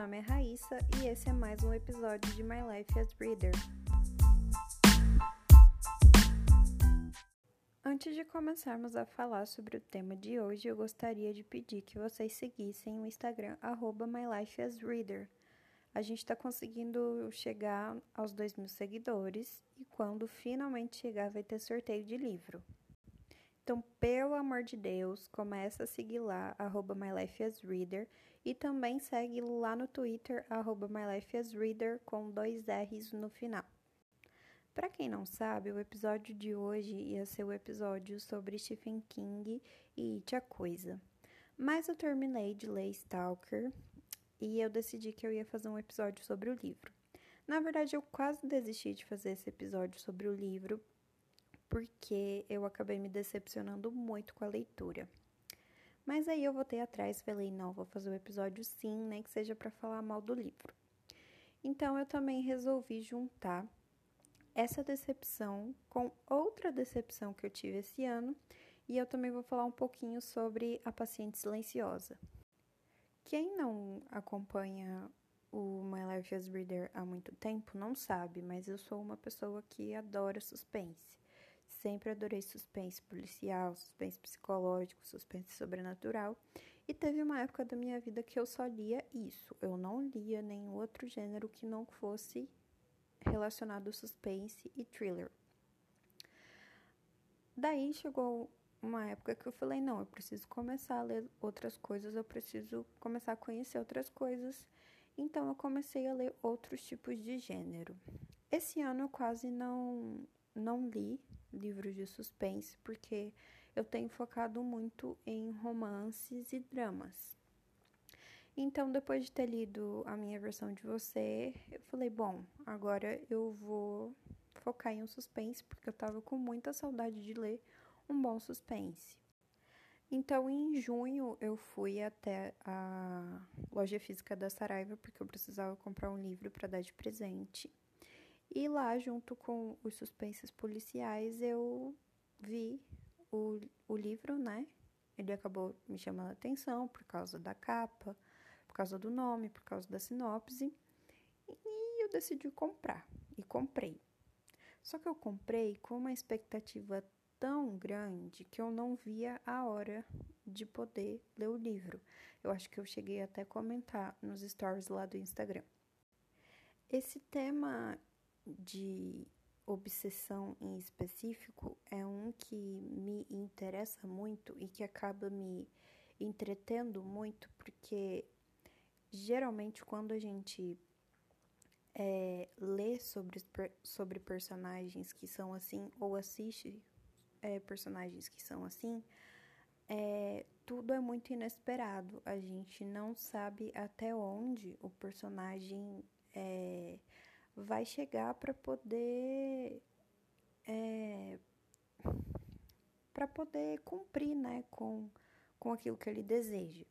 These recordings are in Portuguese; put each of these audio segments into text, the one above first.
nome é Raíssa e esse é mais um episódio de My Life as Reader. Antes de começarmos a falar sobre o tema de hoje, eu gostaria de pedir que vocês seguissem o Instagram MyLifeAsReader. A gente está conseguindo chegar aos 2 mil seguidores e quando finalmente chegar vai ter sorteio de livro. Então, pelo amor de Deus, começa a seguir lá, arroba MyLifeAsReader e também segue lá no Twitter, arroba MyLifeAsReader, com dois R's no final. Para quem não sabe, o episódio de hoje ia ser o episódio sobre Stephen King e It a Coisa. Mas eu terminei de ler Stalker e eu decidi que eu ia fazer um episódio sobre o livro. Na verdade, eu quase desisti de fazer esse episódio sobre o livro porque eu acabei me decepcionando muito com a leitura. Mas aí eu voltei atrás e falei, não, vou fazer o um episódio sim, nem que seja para falar mal do livro. Então eu também resolvi juntar essa decepção com outra decepção que eu tive esse ano, e eu também vou falar um pouquinho sobre a paciente silenciosa. Quem não acompanha o My Life as Reader há muito tempo não sabe, mas eu sou uma pessoa que adora suspense. Sempre adorei suspense policial, suspense psicológico, suspense sobrenatural. E teve uma época da minha vida que eu só lia isso. Eu não lia nenhum outro gênero que não fosse relacionado suspense e thriller. Daí chegou uma época que eu falei: não, eu preciso começar a ler outras coisas, eu preciso começar a conhecer outras coisas. Então eu comecei a ler outros tipos de gênero. Esse ano eu quase não, não li livros de suspense, porque eu tenho focado muito em romances e dramas. Então, depois de ter lido a minha versão de você, eu falei: bom, agora eu vou focar em um suspense, porque eu tava com muita saudade de ler um bom suspense. Então, em junho, eu fui até a loja física da Saraiva, porque eu precisava comprar um livro para dar de presente. E lá, junto com os suspenses policiais, eu vi o, o livro, né? Ele acabou me chamando a atenção por causa da capa, por causa do nome, por causa da sinopse. E eu decidi comprar. E comprei. Só que eu comprei com uma expectativa tão grande que eu não via a hora de poder ler o livro. Eu acho que eu cheguei até a comentar nos stories lá do Instagram. Esse tema de obsessão em específico é um que me interessa muito e que acaba me entretendo muito, porque geralmente quando a gente é, lê sobre, sobre personagens que são assim, ou assiste é, personagens que são assim, é, tudo é muito inesperado. A gente não sabe até onde o personagem é, vai chegar para poder é, para poder cumprir, né, com, com aquilo que ele deseja.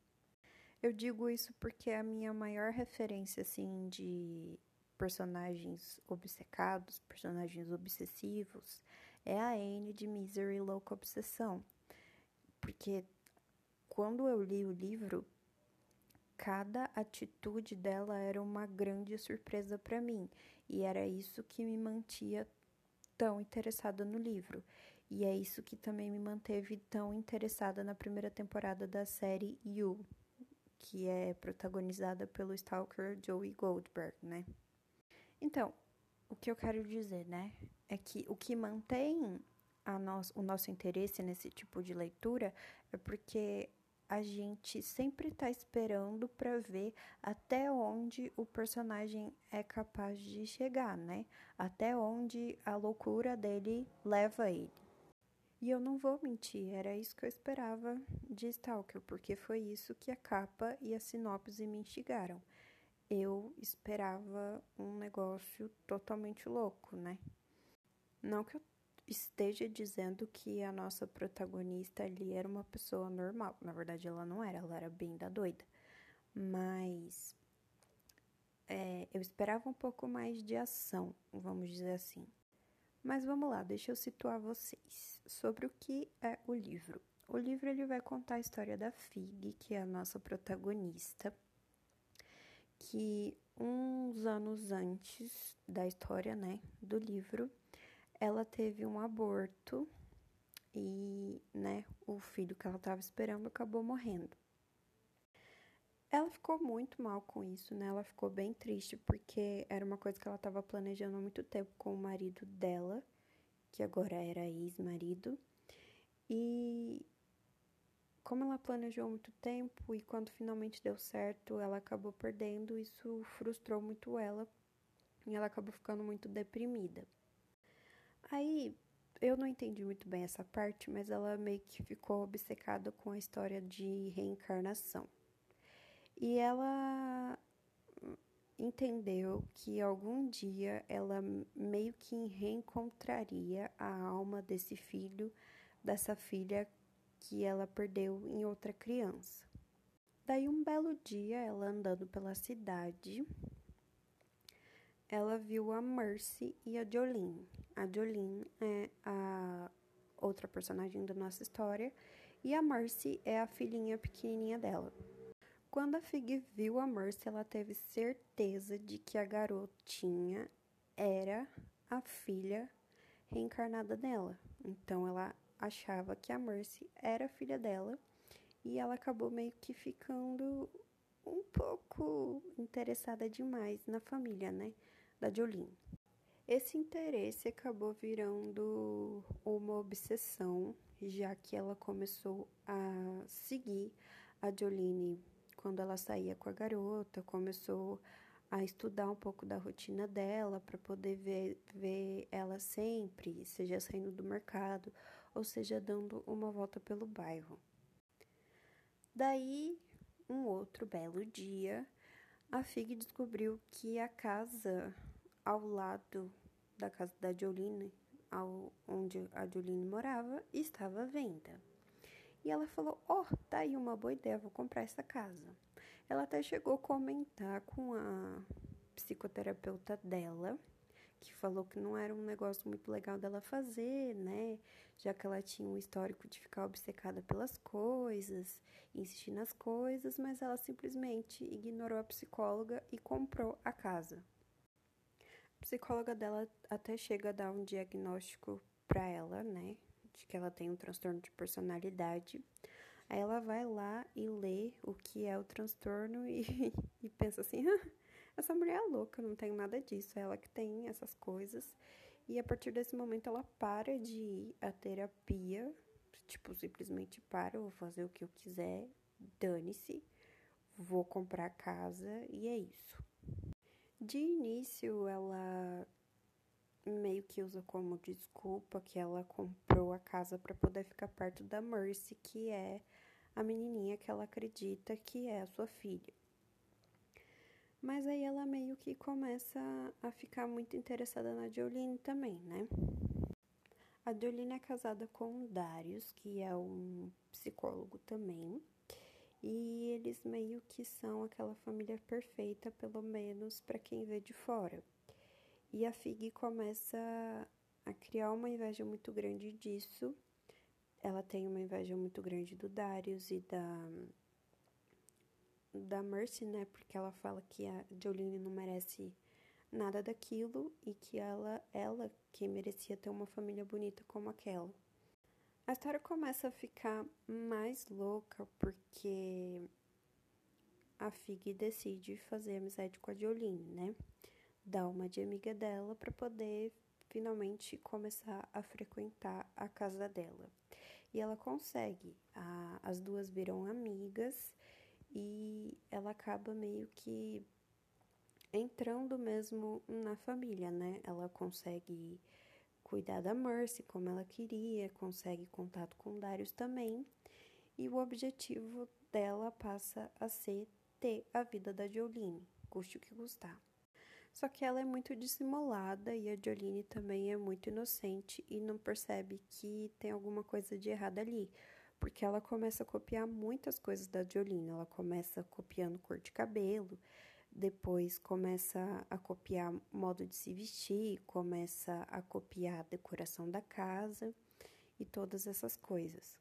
Eu digo isso porque a minha maior referência, assim, de personagens obcecados, personagens obsessivos, é a Anne de Misery Louca Obsessão. Porque quando eu li o livro, cada atitude dela era uma grande surpresa para mim, e era isso que me mantinha tão interessada no livro. E é isso que também me manteve tão interessada na primeira temporada da série You, que é protagonizada pelo stalker Joey Goldberg, né? Então, o que eu quero dizer, né, é que o que mantém o nosso interesse nesse tipo de leitura é porque a gente sempre está esperando para ver até onde o personagem é capaz de chegar, né? Até onde a loucura dele leva ele. E eu não vou mentir, era isso que eu esperava de Stalker, porque foi isso que a capa e a sinopse me instigaram. Eu esperava um negócio totalmente louco, né? Não que eu esteja dizendo que a nossa protagonista ali era uma pessoa normal. Na verdade, ela não era, ela era bem da doida. Mas é, eu esperava um pouco mais de ação, vamos dizer assim. Mas vamos lá, deixa eu situar vocês sobre o que é o livro. O livro ele vai contar a história da Fig, que é a nossa protagonista, que uns anos antes da história, né, do livro, ela teve um aborto e, né, o filho que ela estava esperando acabou morrendo. Ela ficou muito mal com isso, né? Ela ficou bem triste porque era uma coisa que ela estava planejando há muito tempo com o marido dela, que agora era ex-marido. E como ela planejou muito tempo e quando finalmente deu certo, ela acabou perdendo, isso frustrou muito ela e ela acabou ficando muito deprimida. Aí eu não entendi muito bem essa parte, mas ela meio que ficou obcecada com a história de reencarnação. E ela entendeu que algum dia ela meio que reencontraria a alma desse filho, dessa filha que ela perdeu em outra criança. Daí um belo dia, ela andando pela cidade, ela viu a Mercy e a Jolene. A Jolene é a outra personagem da nossa história e a Mercy é a filhinha pequenininha dela. Quando a Fig viu a Mercy, ela teve certeza de que a garotinha era a filha reencarnada dela. Então ela achava que a Mercy era a filha dela e ela acabou meio que ficando um pouco interessada demais na família, né, da Jolene. Esse interesse acabou virando uma obsessão, já que ela começou a seguir a Jolene quando ela saía com a garota, começou a estudar um pouco da rotina dela para poder ver, ver ela sempre, seja saindo do mercado ou seja dando uma volta pelo bairro. Daí, um outro belo dia, a Fig descobriu que a casa ao lado da casa da Jolene, ao, onde a Jolene morava, estava à venda. E ela falou: Ó, oh, tá aí uma boa ideia, vou comprar essa casa. Ela até chegou a comentar com a psicoterapeuta dela, que falou que não era um negócio muito legal dela fazer, né? Já que ela tinha um histórico de ficar obcecada pelas coisas, insistir nas coisas, mas ela simplesmente ignorou a psicóloga e comprou a casa. Psicóloga dela até chega a dar um diagnóstico para ela, né? de que ela tem um transtorno de personalidade. Aí ela vai lá e lê o que é o transtorno e, e pensa assim: ah, essa mulher é louca, não tem nada disso, é ela que tem essas coisas. E a partir desse momento ela para de ir à terapia, tipo, simplesmente para, vou fazer o que eu quiser, dane-se, vou comprar casa e é isso. De início ela meio que usa como desculpa que ela comprou a casa para poder ficar perto da Mercy, que é a menininha que ela acredita que é a sua filha. Mas aí ela meio que começa a ficar muito interessada na Jolene também, né? A Jolene é casada com o Darius, que é um psicólogo também. E eles meio que são aquela família perfeita, pelo menos para quem vê de fora. E a Fig começa a criar uma inveja muito grande disso. Ela tem uma inveja muito grande do Darius e da da Mercy, né? Porque ela fala que a Jolene não merece nada daquilo e que ela ela que merecia ter uma família bonita como aquela. A história começa a ficar mais louca porque a Fig decide fazer amizade com a Jolene, né? dar uma de amiga dela para poder finalmente começar a frequentar a casa dela. E ela consegue, a, as duas viram amigas e ela acaba meio que entrando mesmo na família, né? Ela consegue cuidar da Mercy como ela queria, consegue contato com Darius também, e o objetivo dela passa a ser ter a vida da Jolene, custe o que custar. Só que ela é muito dissimulada e a Jolene também é muito inocente e não percebe que tem alguma coisa de errado ali. Porque ela começa a copiar muitas coisas da Jolene. Ela começa copiando cor de cabelo, depois começa a copiar modo de se vestir, começa a copiar a decoração da casa e todas essas coisas.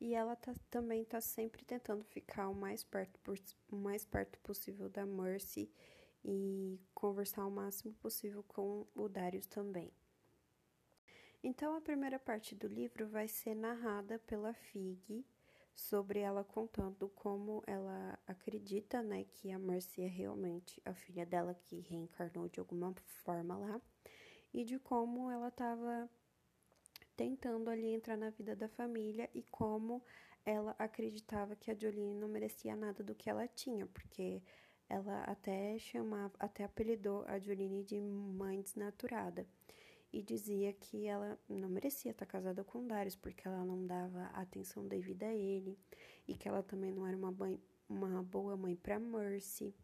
E ela tá, também está sempre tentando ficar o mais perto, por, o mais perto possível da Mercy e conversar o máximo possível com o Darius também. Então a primeira parte do livro vai ser narrada pela Fig sobre ela contando como ela acredita, né, que a Mercy é realmente a filha dela que reencarnou de alguma forma lá e de como ela estava tentando ali entrar na vida da família e como ela acreditava que a Jolene não merecia nada do que ela tinha, porque ela até chamava, até apelidou a Jolene de mãe desnaturada e dizia que ela não merecia estar casada com Darius porque ela não dava atenção devida a ele e que ela também não era uma, mãe, uma boa mãe para Mercy.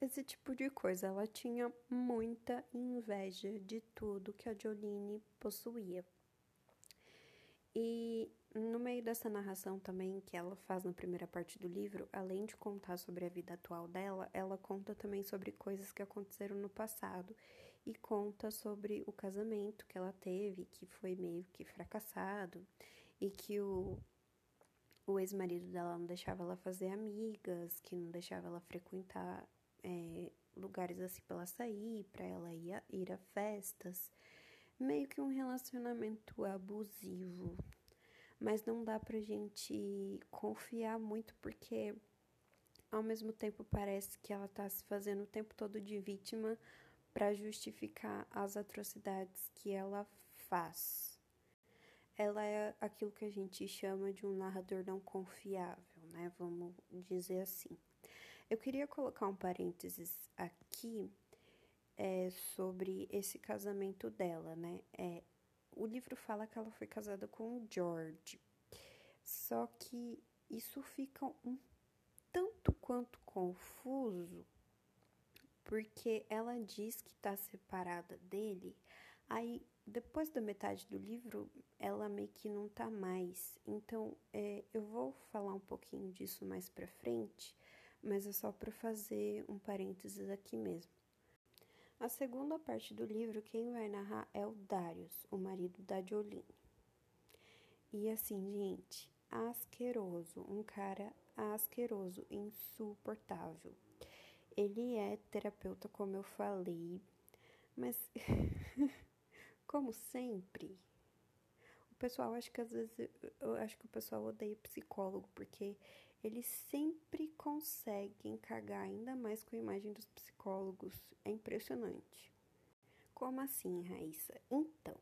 Esse tipo de coisa, ela tinha muita inveja de tudo que a Jolene possuía. E no meio dessa narração também que ela faz na primeira parte do livro, além de contar sobre a vida atual dela, ela conta também sobre coisas que aconteceram no passado e conta sobre o casamento que ela teve, que foi meio que fracassado e que o, o ex-marido dela não deixava ela fazer amigas, que não deixava ela frequentar é, lugares assim para ela sair, para ela ir a, ir a festas meio que um relacionamento abusivo. Mas não dá pra gente confiar muito porque ao mesmo tempo parece que ela tá se fazendo o tempo todo de vítima para justificar as atrocidades que ela faz. Ela é aquilo que a gente chama de um narrador não confiável, né? Vamos dizer assim. Eu queria colocar um parênteses aqui é, sobre esse casamento dela, né? É, o livro fala que ela foi casada com o George, só que isso fica um tanto quanto confuso, porque ela diz que está separada dele, aí depois da metade do livro ela meio que não tá mais. Então é, eu vou falar um pouquinho disso mais pra frente, mas é só para fazer um parênteses aqui mesmo. A segunda parte do livro, quem vai narrar é o Darius, o marido da Jolene. E assim, gente, asqueroso, um cara asqueroso, insuportável. Ele é terapeuta, como eu falei, mas como sempre, o pessoal acho que às vezes eu acho que o pessoal odeia psicólogo porque eles sempre conseguem cagar ainda mais com a imagem dos psicólogos. É impressionante. Como assim, Raíssa? Então,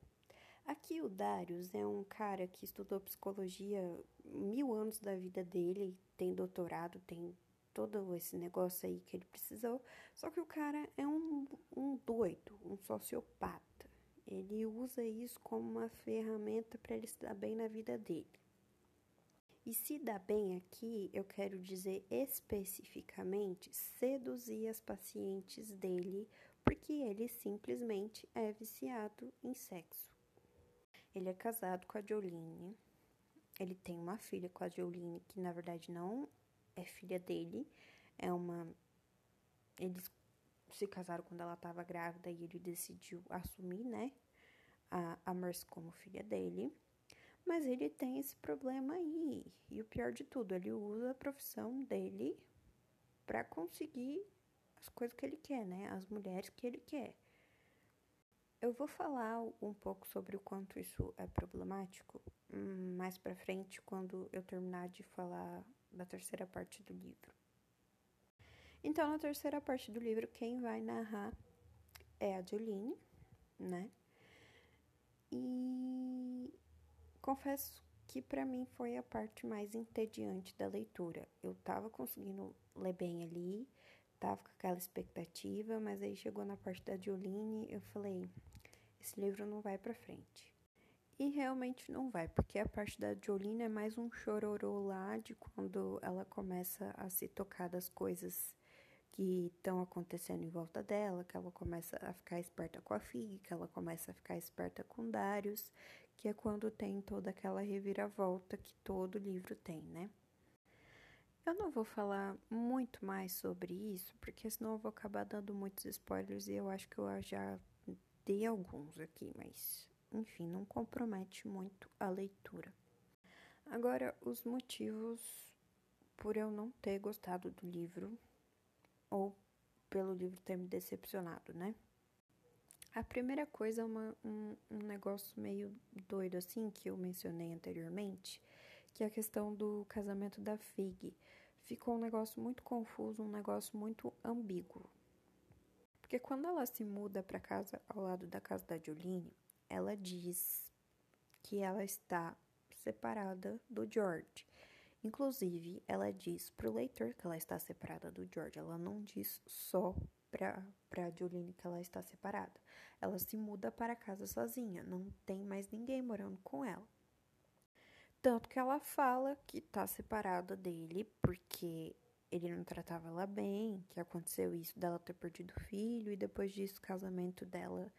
aqui o Darius é um cara que estudou psicologia mil anos da vida dele, tem doutorado, tem todo esse negócio aí que ele precisou. Só que o cara é um, um doido, um sociopata. Ele usa isso como uma ferramenta para ele se dar bem na vida dele. E se dá bem aqui, eu quero dizer especificamente seduzir as pacientes dele, porque ele simplesmente é viciado em sexo. Ele é casado com a Jolene. Ele tem uma filha com a Jolene, que na verdade não é filha dele, é uma. Eles se casaram quando ela estava grávida e ele decidiu assumir, né, a, a Mercy como filha dele. Mas ele tem esse problema aí. E o pior de tudo, ele usa a profissão dele para conseguir as coisas que ele quer, né? As mulheres que ele quer. Eu vou falar um pouco sobre o quanto isso é problemático hum, mais para frente, quando eu terminar de falar da terceira parte do livro. Então, na terceira parte do livro, quem vai narrar é a Jolene, né? E Confesso que para mim foi a parte mais entediante da leitura. Eu tava conseguindo ler bem ali, tava com aquela expectativa, mas aí chegou na parte da Jolene, eu falei, esse livro não vai para frente. E realmente não vai, porque a parte da Jolene é mais um chororô lá de quando ela começa a se tocar das coisas que estão acontecendo em volta dela, que ela começa a ficar esperta com a Fig, que ela começa a ficar esperta com Darius, que é quando tem toda aquela reviravolta que todo livro tem, né? Eu não vou falar muito mais sobre isso, porque senão eu vou acabar dando muitos spoilers e eu acho que eu já dei alguns aqui, mas enfim, não compromete muito a leitura. Agora, os motivos por eu não ter gostado do livro ou pelo livro ter me decepcionado, né? A primeira coisa é uma, um, um negócio meio doido assim que eu mencionei anteriormente, que é a questão do casamento da Fig. Ficou um negócio muito confuso, um negócio muito ambíguo. Porque quando ela se muda para casa ao lado da casa da Jolene, ela diz que ela está separada do George. Inclusive, ela diz para o leitor que ela está separada do George. Ela não diz só para Jolene que ela está separada. Ela se muda para casa sozinha, não tem mais ninguém morando com ela. Tanto que ela fala que está separada dele porque ele não tratava ela bem, que aconteceu isso dela ter perdido o filho e depois disso o casamento dela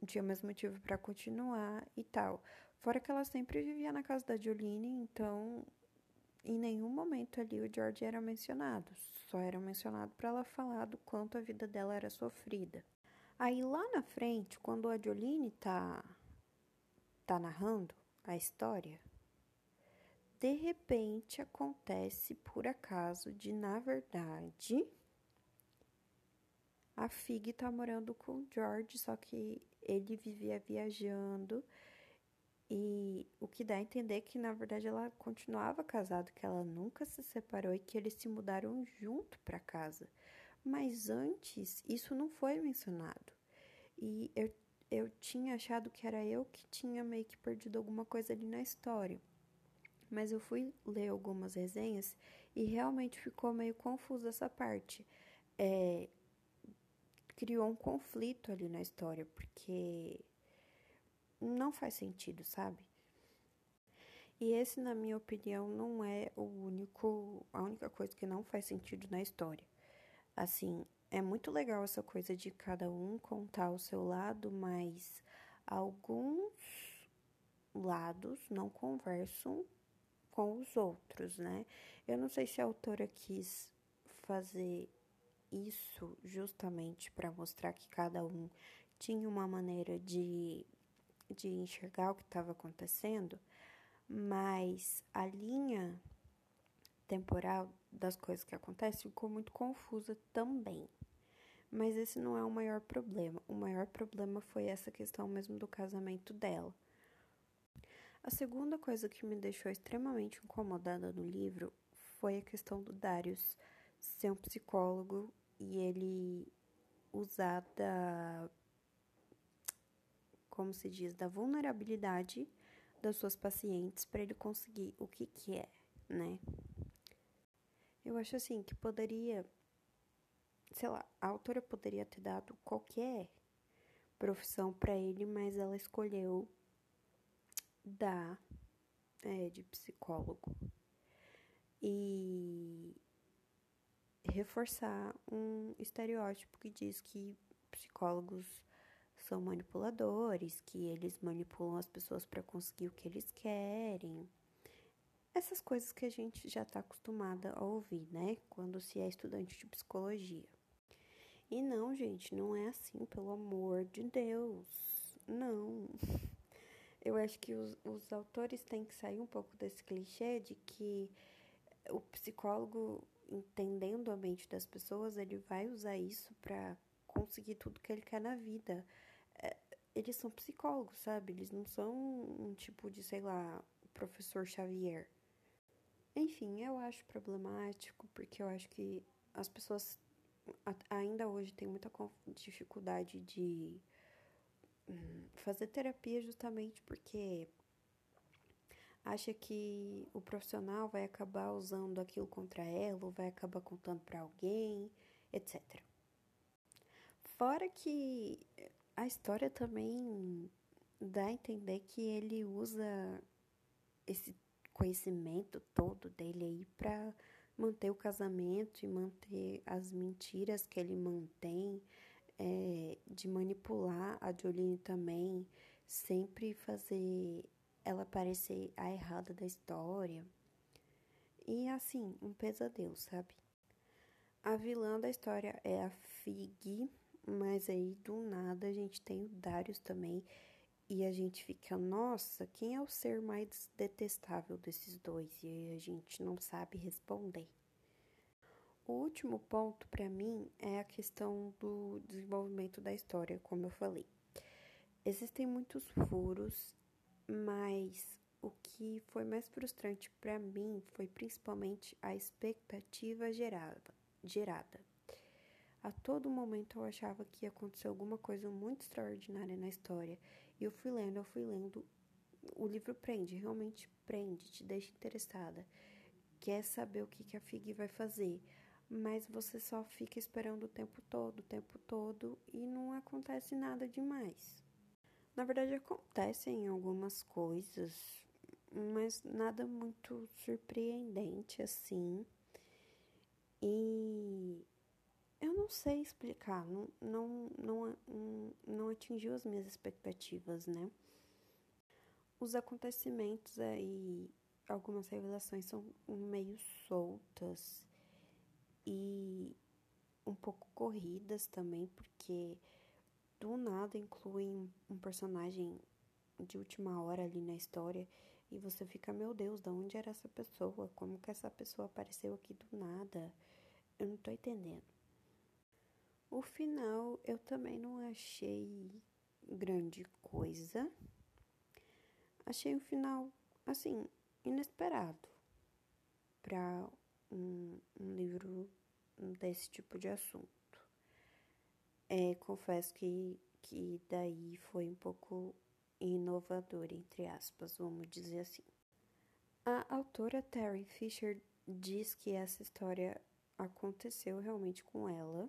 não tinha mais motivo para continuar e tal. Fora que ela sempre vivia na casa da Jolene, então em nenhum momento ali o George era mencionado, só era mencionado para ela falar do quanto a vida dela era sofrida. Aí lá na frente, quando a Jolene tá tá narrando a história, de repente acontece por acaso de na verdade a Fig tá morando com o George, só que ele vivia viajando e o que dá a entender que, na verdade, ela continuava casada, que ela nunca se separou e que eles se mudaram junto para casa. Mas antes, isso não foi mencionado. E eu, eu tinha achado que era eu que tinha meio que perdido alguma coisa ali na história. Mas eu fui ler algumas resenhas e realmente ficou meio confusa essa parte. É, criou um conflito ali na história, porque não faz sentido, sabe? E esse, na minha opinião, não é o único, a única coisa que não faz sentido na história. Assim, é muito legal essa coisa de cada um contar o seu lado, mas alguns lados não conversam com os outros, né? Eu não sei se a autora quis fazer isso justamente para mostrar que cada um tinha uma maneira de de enxergar o que estava acontecendo, mas a linha temporal das coisas que acontecem ficou muito confusa também. Mas esse não é o maior problema. O maior problema foi essa questão mesmo do casamento dela. A segunda coisa que me deixou extremamente incomodada no livro foi a questão do Darius ser um psicólogo e ele usar da como se diz, da vulnerabilidade das suas pacientes para ele conseguir o que que é, né? Eu acho assim que poderia, sei lá, a autora poderia ter dado qualquer profissão para ele, mas ela escolheu dar é, de psicólogo e reforçar um estereótipo que diz que psicólogos são manipuladores, que eles manipulam as pessoas para conseguir o que eles querem. Essas coisas que a gente já está acostumada a ouvir, né? Quando se é estudante de psicologia. E não, gente, não é assim, pelo amor de Deus. Não. Eu acho que os, os autores têm que sair um pouco desse clichê de que o psicólogo, entendendo a mente das pessoas, ele vai usar isso para conseguir tudo que ele quer na vida eles são psicólogos, sabe? Eles não são um tipo de, sei lá, professor Xavier. Enfim, eu acho problemático porque eu acho que as pessoas ainda hoje têm muita dificuldade de hum, fazer terapia justamente porque acha que o profissional vai acabar usando aquilo contra ela ou vai acabar contando para alguém, etc. Fora que a história também dá a entender que ele usa esse conhecimento todo dele aí para manter o casamento e manter as mentiras que ele mantém, é, de manipular a Jolene também, sempre fazer ela parecer a errada da história. E assim, um pesadelo, sabe? A vilã da história é a Fig, mas aí do nada a gente tem o Darius também. e a gente fica, nossa, quem é o ser mais detestável desses dois? E a gente não sabe responder. O último ponto para mim é a questão do desenvolvimento da história, como eu falei. Existem muitos furos, mas o que foi mais frustrante para mim foi principalmente a expectativa gerada, gerada. A todo momento eu achava que ia acontecer alguma coisa muito extraordinária na história. E eu fui lendo, eu fui lendo. O livro prende, realmente prende, te deixa interessada. Quer saber o que, que a Fig vai fazer mas você só fica esperando o tempo todo, o tempo todo e não acontece nada demais. Na verdade, acontecem algumas coisas, mas nada muito surpreendente assim. E eu não sei explicar, não, não, não, não atingiu as minhas expectativas, né? Os acontecimentos aí, algumas revelações são meio soltas e um pouco corridas também, porque do nada incluem um personagem de última hora ali na história e você fica, meu Deus, de onde era essa pessoa? Como que essa pessoa apareceu aqui do nada? Eu não tô entendendo. O final eu também não achei grande coisa. Achei um final, assim, inesperado para um, um livro desse tipo de assunto. É, confesso que, que daí foi um pouco inovador, entre aspas, vamos dizer assim. A autora Terry Fisher diz que essa história aconteceu realmente com ela,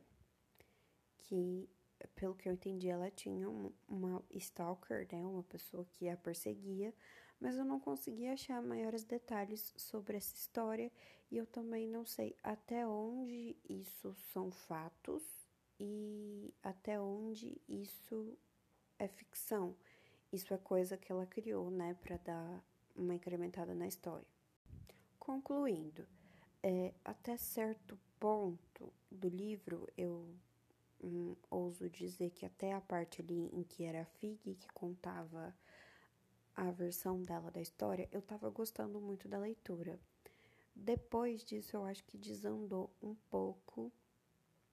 que, pelo que eu entendi, ela tinha uma stalker, né, uma pessoa que a perseguia, mas eu não consegui achar maiores detalhes sobre essa história e eu também não sei até onde isso são fatos e até onde isso é ficção. Isso é coisa que ela criou, né, para dar uma incrementada na história. Concluindo, é, até certo ponto do livro, eu hum, ouso dizer que até a parte ali em que era a Fig que contava a versão dela da história, eu tava gostando muito da leitura. Depois disso, eu acho que desandou um pouco.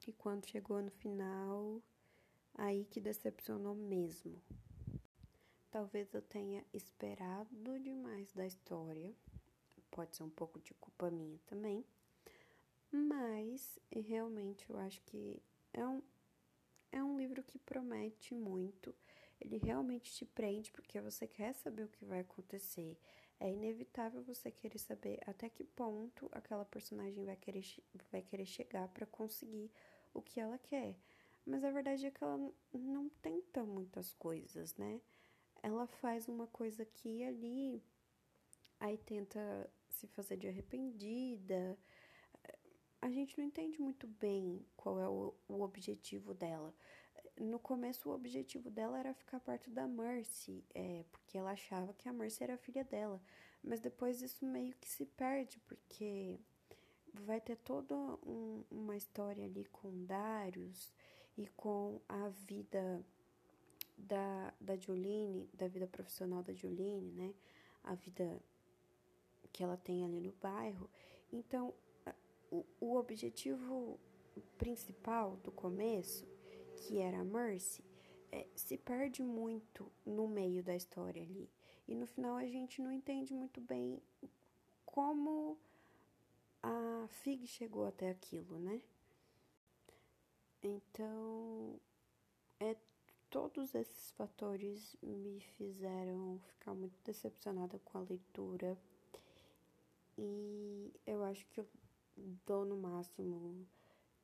E quando chegou no final, aí que decepcionou mesmo. Talvez eu tenha esperado demais da história. Pode ser um pouco de culpa minha também. Mas realmente eu acho que é um, é um livro que promete muito ele realmente te prende porque você quer saber o que vai acontecer. É inevitável você querer saber até que ponto aquela personagem vai querer, vai querer chegar para conseguir o que ela quer. Mas a verdade é que ela não tenta muitas coisas, né? Ela faz uma coisa aqui e ali, aí tenta se fazer de arrependida. A gente não entende muito bem qual é o, o objetivo dela no começo o objetivo dela era ficar perto da Mercy, é, porque ela achava que a Mercy era filha dela. Mas depois isso meio que se perde, porque vai ter toda um, uma história ali com Darius e com a vida da, da Jolene, da vida profissional da Jolene, né? A vida que ela tem ali no bairro. Então, o, o objetivo principal do começo que era a Mercy, é, se perde muito no meio da história ali. E no final a gente não entende muito bem como a Fig chegou até aquilo, né? Então, é, todos esses fatores me fizeram ficar muito decepcionada com a leitura. E eu acho que eu dou no máximo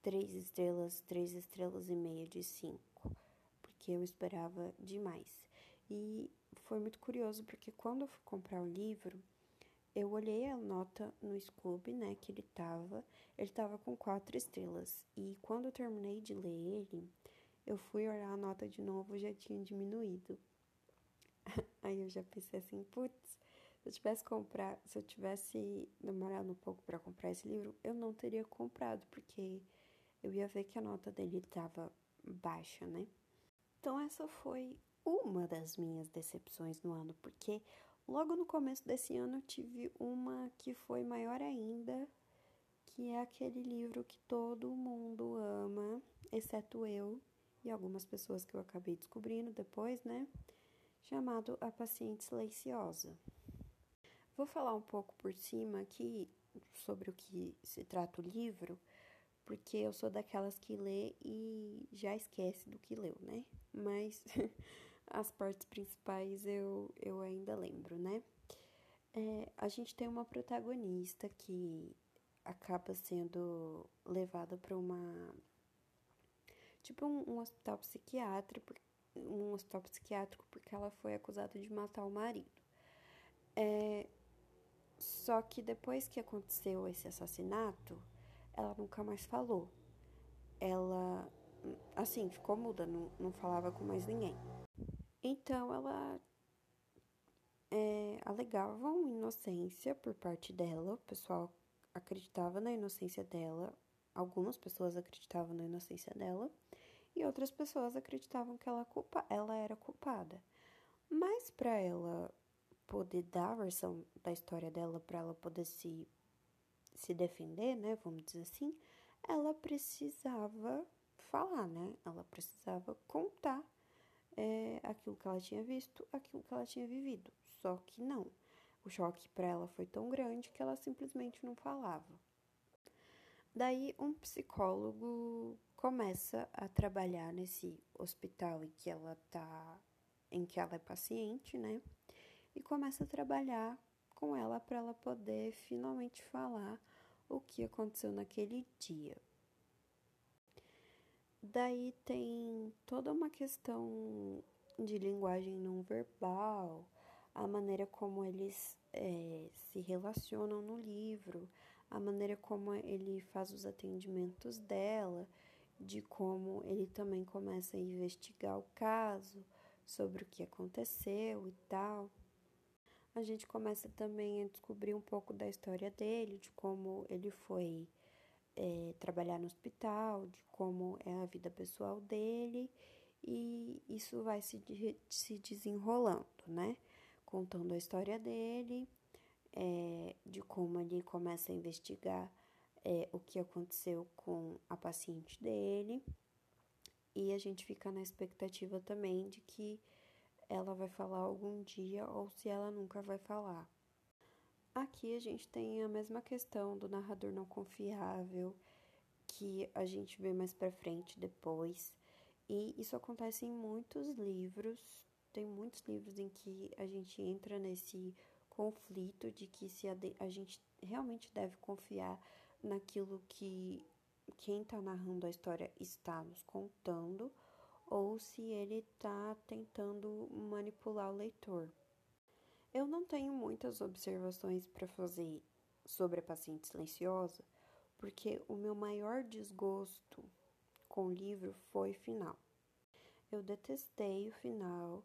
três estrelas, três estrelas e meia de cinco, porque eu esperava demais. E foi muito curioso porque quando eu fui comprar o livro, eu olhei a nota no Scooby, né, que ele tava, ele tava com quatro estrelas. E quando eu terminei de ler ele, eu fui olhar a nota de novo, já tinha diminuído. Aí eu já pensei assim, putz, se eu tivesse comprar, se eu tivesse demorado um pouco para comprar esse livro, eu não teria comprado, porque eu ia ver que a nota dele estava baixa, né? Então essa foi uma das minhas decepções no ano, porque logo no começo desse ano eu tive uma que foi maior ainda, que é aquele livro que todo mundo ama, exceto eu e algumas pessoas que eu acabei descobrindo depois, né? Chamado A Paciente Silenciosa. Vou falar um pouco por cima aqui sobre o que se trata o livro, porque eu sou daquelas que lê e já esquece do que leu, né? Mas as partes principais eu, eu ainda lembro, né? É, a gente tem uma protagonista que acaba sendo levada para uma. Tipo um, um, hospital psiquiátrico, um hospital psiquiátrico porque ela foi acusada de matar o marido. É, só que depois que aconteceu esse assassinato, ela nunca mais falou. Ela, assim, ficou muda, não, não falava com mais ninguém. Então ela é, alegava uma inocência por parte dela, o pessoal acreditava na inocência dela, algumas pessoas acreditavam na inocência dela e outras pessoas acreditavam que ela, culpa, ela era culpada. Mas para ela poder dar a versão da história dela, para ela poder se se defender, né, vamos dizer assim, ela precisava falar, né? Ela precisava contar é, aquilo que ela tinha visto, aquilo que ela tinha vivido. Só que não. O choque para ela foi tão grande que ela simplesmente não falava. Daí um psicólogo começa a trabalhar nesse hospital em que ela tá, em que ela é paciente, né? E começa a trabalhar com ela para ela poder finalmente falar o que aconteceu naquele dia. Daí tem toda uma questão de linguagem não verbal, a maneira como eles é, se relacionam no livro, a maneira como ele faz os atendimentos dela, de como ele também começa a investigar o caso, sobre o que aconteceu e tal. A gente começa também a descobrir um pouco da história dele, de como ele foi é, trabalhar no hospital, de como é a vida pessoal dele, e isso vai se, se desenrolando, né? Contando a história dele, é, de como ele começa a investigar é, o que aconteceu com a paciente dele, e a gente fica na expectativa também de que ela vai falar algum dia ou se ela nunca vai falar. Aqui a gente tem a mesma questão do narrador não confiável, que a gente vê mais para frente depois. E isso acontece em muitos livros. Tem muitos livros em que a gente entra nesse conflito de que se a, de, a gente realmente deve confiar naquilo que quem está narrando a história está nos contando ou se ele está tentando manipular o leitor. Eu não tenho muitas observações para fazer sobre a paciente silenciosa, porque o meu maior desgosto com o livro foi o final. Eu detestei o final.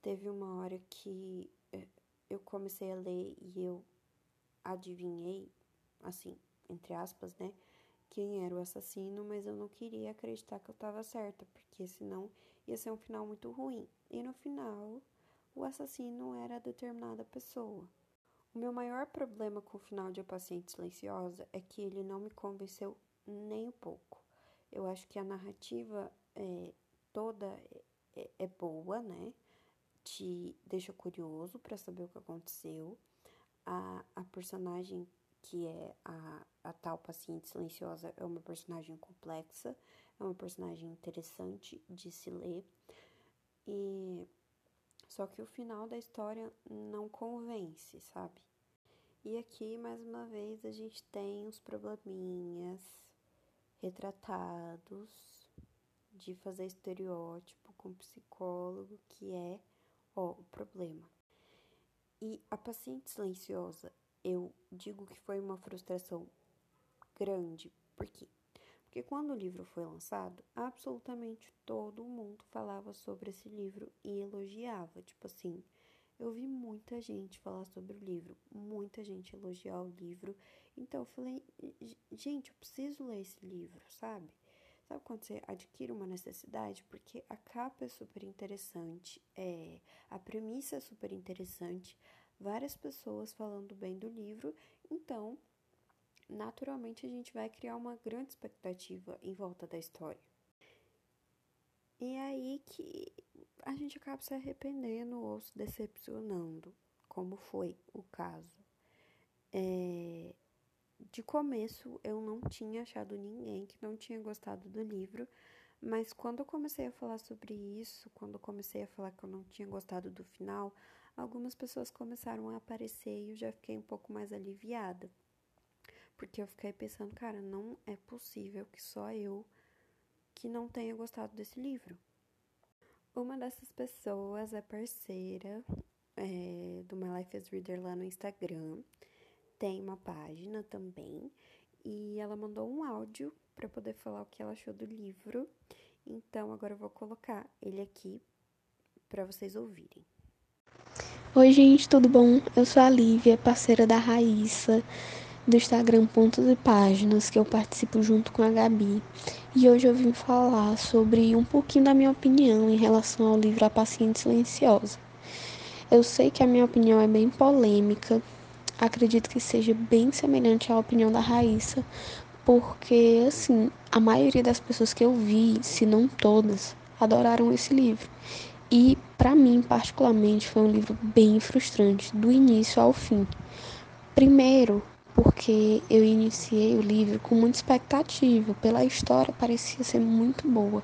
Teve uma hora que eh, eu comecei a ler e eu adivinhei, assim, entre aspas, né? quem era o assassino, mas eu não queria acreditar que eu estava certa, porque senão ia ser um final muito ruim. E no final, o assassino era determinada pessoa. O meu maior problema com o final de A Paciente Silenciosa é que ele não me convenceu nem um pouco. Eu acho que a narrativa é, toda é, é boa, né? Te deixa curioso para saber o que aconteceu. A, a personagem que é a, a tal paciente silenciosa, é uma personagem complexa, é uma personagem interessante de se ler. E só que o final da história não convence, sabe? E aqui, mais uma vez, a gente tem os probleminhas retratados de fazer estereótipo com psicólogo, que é ó, o problema. E a paciente silenciosa, eu digo que foi uma frustração grande. Por quê? Porque quando o livro foi lançado, absolutamente todo mundo falava sobre esse livro e elogiava. Tipo assim, eu vi muita gente falar sobre o livro, muita gente elogiar o livro. Então eu falei, gente, eu preciso ler esse livro, sabe? Sabe quando você adquire uma necessidade? Porque a capa é super interessante, é, a premissa é super interessante, várias pessoas falando bem do livro, então, naturalmente, a gente vai criar uma grande expectativa em volta da história. E é aí que a gente acaba se arrependendo ou se decepcionando, como foi o caso. É, de começo eu não tinha achado ninguém que não tinha gostado do livro, mas quando eu comecei a falar sobre isso, quando eu comecei a falar que eu não tinha gostado do final, algumas pessoas começaram a aparecer e eu já fiquei um pouco mais aliviada. Porque eu fiquei pensando, cara, não é possível que só eu que não tenha gostado desse livro. Uma dessas pessoas é parceira é, do My Life as Reader lá no Instagram tem uma página também e ela mandou um áudio para poder falar o que ela achou do livro. Então agora eu vou colocar ele aqui para vocês ouvirem. Oi, gente, tudo bom? Eu sou a Lívia, parceira da Raíssa, do Instagram Pontos e Páginas, que eu participo junto com a Gabi. E hoje eu vim falar sobre um pouquinho da minha opinião em relação ao livro A Paciente Silenciosa. Eu sei que a minha opinião é bem polêmica, acredito que seja bem semelhante à opinião da Raíssa, porque assim, a maioria das pessoas que eu vi, se não todas, adoraram esse livro. E para mim, particularmente, foi um livro bem frustrante, do início ao fim. Primeiro, porque eu iniciei o livro com muita expectativa, pela história parecia ser muito boa.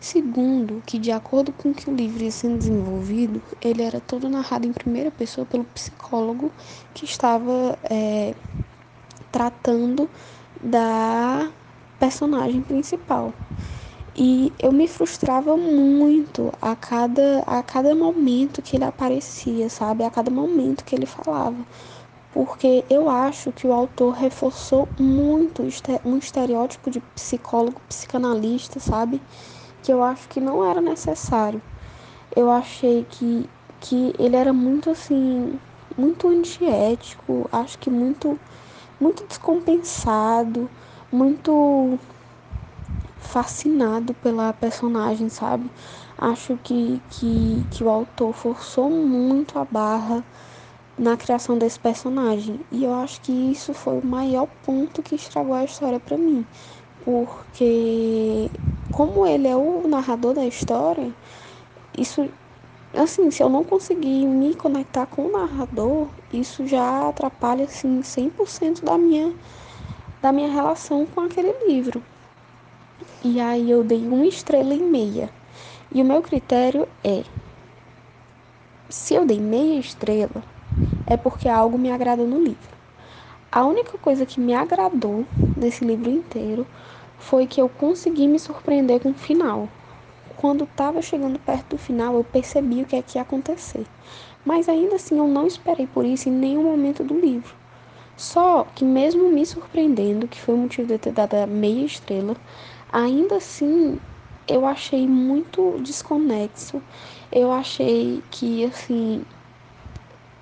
Segundo, que de acordo com que o livro ia sendo desenvolvido, ele era todo narrado em primeira pessoa pelo psicólogo que estava é, tratando da personagem principal. E eu me frustrava muito a cada, a cada momento que ele aparecia, sabe? A cada momento que ele falava. Porque eu acho que o autor reforçou muito um estereótipo de psicólogo, psicanalista, sabe? que eu acho que não era necessário. Eu achei que, que ele era muito assim, muito antiético, acho que muito, muito descompensado, muito fascinado pela personagem, sabe? Acho que, que, que o autor forçou muito a barra na criação desse personagem. E eu acho que isso foi o maior ponto que estragou a história para mim porque como ele é o narrador da história, isso assim, se eu não conseguir me conectar com o narrador, isso já atrapalha assim 100% da minha da minha relação com aquele livro. E aí eu dei uma estrela e meia. E o meu critério é se eu dei meia estrela, é porque algo me agradou no livro. A única coisa que me agradou desse livro inteiro foi que eu consegui me surpreender com o final. Quando estava chegando perto do final, eu percebi o que é que ia acontecer. Mas ainda assim, eu não esperei por isso em nenhum momento do livro. Só que, mesmo me surpreendendo, que foi o motivo de eu ter dado a meia estrela, ainda assim eu achei muito desconexo. Eu achei que, assim,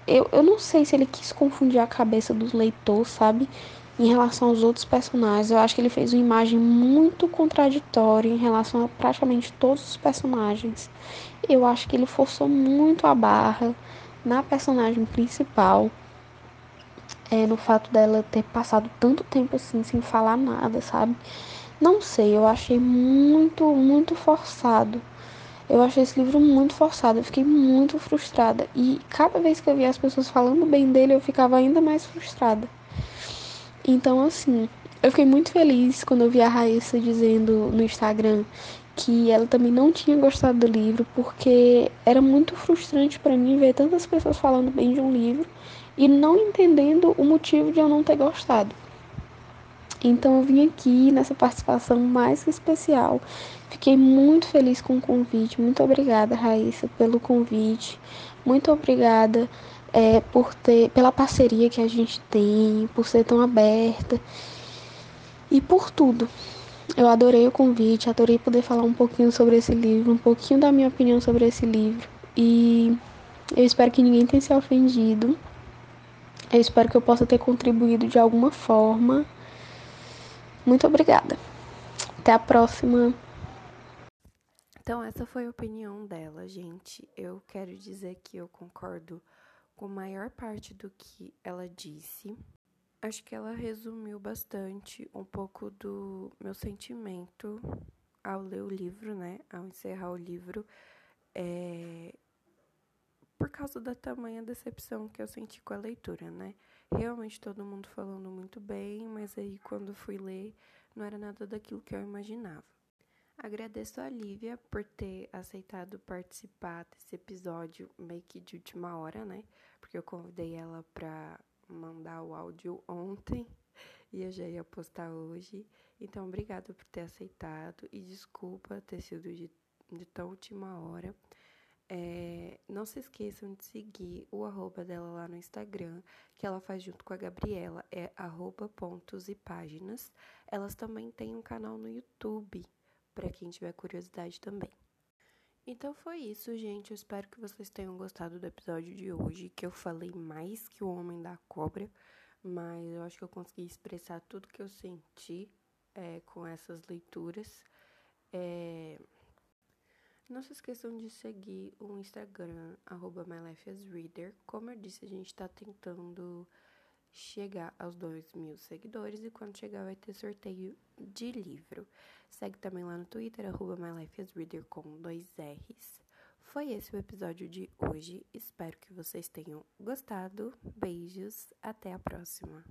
eu, eu não sei se ele quis confundir a cabeça dos leitores, sabe? Em relação aos outros personagens, eu acho que ele fez uma imagem muito contraditória em relação a praticamente todos os personagens. Eu acho que ele forçou muito a barra na personagem principal. É, no fato dela ter passado tanto tempo assim sem falar nada, sabe? Não sei, eu achei muito, muito forçado. Eu achei esse livro muito forçado, eu fiquei muito frustrada. E cada vez que eu via as pessoas falando bem dele, eu ficava ainda mais frustrada. Então, assim, eu fiquei muito feliz quando eu vi a Raíssa dizendo no Instagram que ela também não tinha gostado do livro, porque era muito frustrante para mim ver tantas pessoas falando bem de um livro e não entendendo o motivo de eu não ter gostado. Então eu vim aqui nessa participação mais que especial. Fiquei muito feliz com o convite. Muito obrigada, Raíssa, pelo convite. Muito obrigada é, por ter, pela parceria que a gente tem, por ser tão aberta e por tudo. Eu adorei o convite, adorei poder falar um pouquinho sobre esse livro, um pouquinho da minha opinião sobre esse livro. E eu espero que ninguém tenha se ofendido. Eu espero que eu possa ter contribuído de alguma forma. Muito obrigada. Até a próxima! Então, essa foi a opinião dela, gente. Eu quero dizer que eu concordo com a maior parte do que ela disse. Acho que ela resumiu bastante um pouco do meu sentimento ao ler o livro, né? Ao encerrar o livro. É... Por causa da tamanha decepção que eu senti com a leitura, né? Realmente todo mundo falando muito bem, mas aí quando fui ler, não era nada daquilo que eu imaginava. Agradeço a Lívia por ter aceitado participar desse episódio meio que de última hora, né? Porque eu convidei ela para mandar o áudio ontem e eu já ia postar hoje. Então, obrigada por ter aceitado e desculpa ter sido de, de tão última hora. É, não se esqueçam de seguir o arroba dela lá no Instagram, que ela faz junto com a Gabriela, é arroba pontos e páginas. Elas também têm um canal no YouTube para quem tiver curiosidade também. Então foi isso, gente. Eu espero que vocês tenham gostado do episódio de hoje, que eu falei mais que o Homem da Cobra, mas eu acho que eu consegui expressar tudo que eu senti é, com essas leituras. É... Não se esqueçam de seguir o Instagram, arroba MyLifeAsReader. Como eu disse, a gente está tentando chegar aos 2 mil seguidores e quando chegar vai ter sorteio de livro. Segue também lá no Twitter, arroba MyLifeAsReader com dois R's. Foi esse o episódio de hoje. Espero que vocês tenham gostado. Beijos, até a próxima.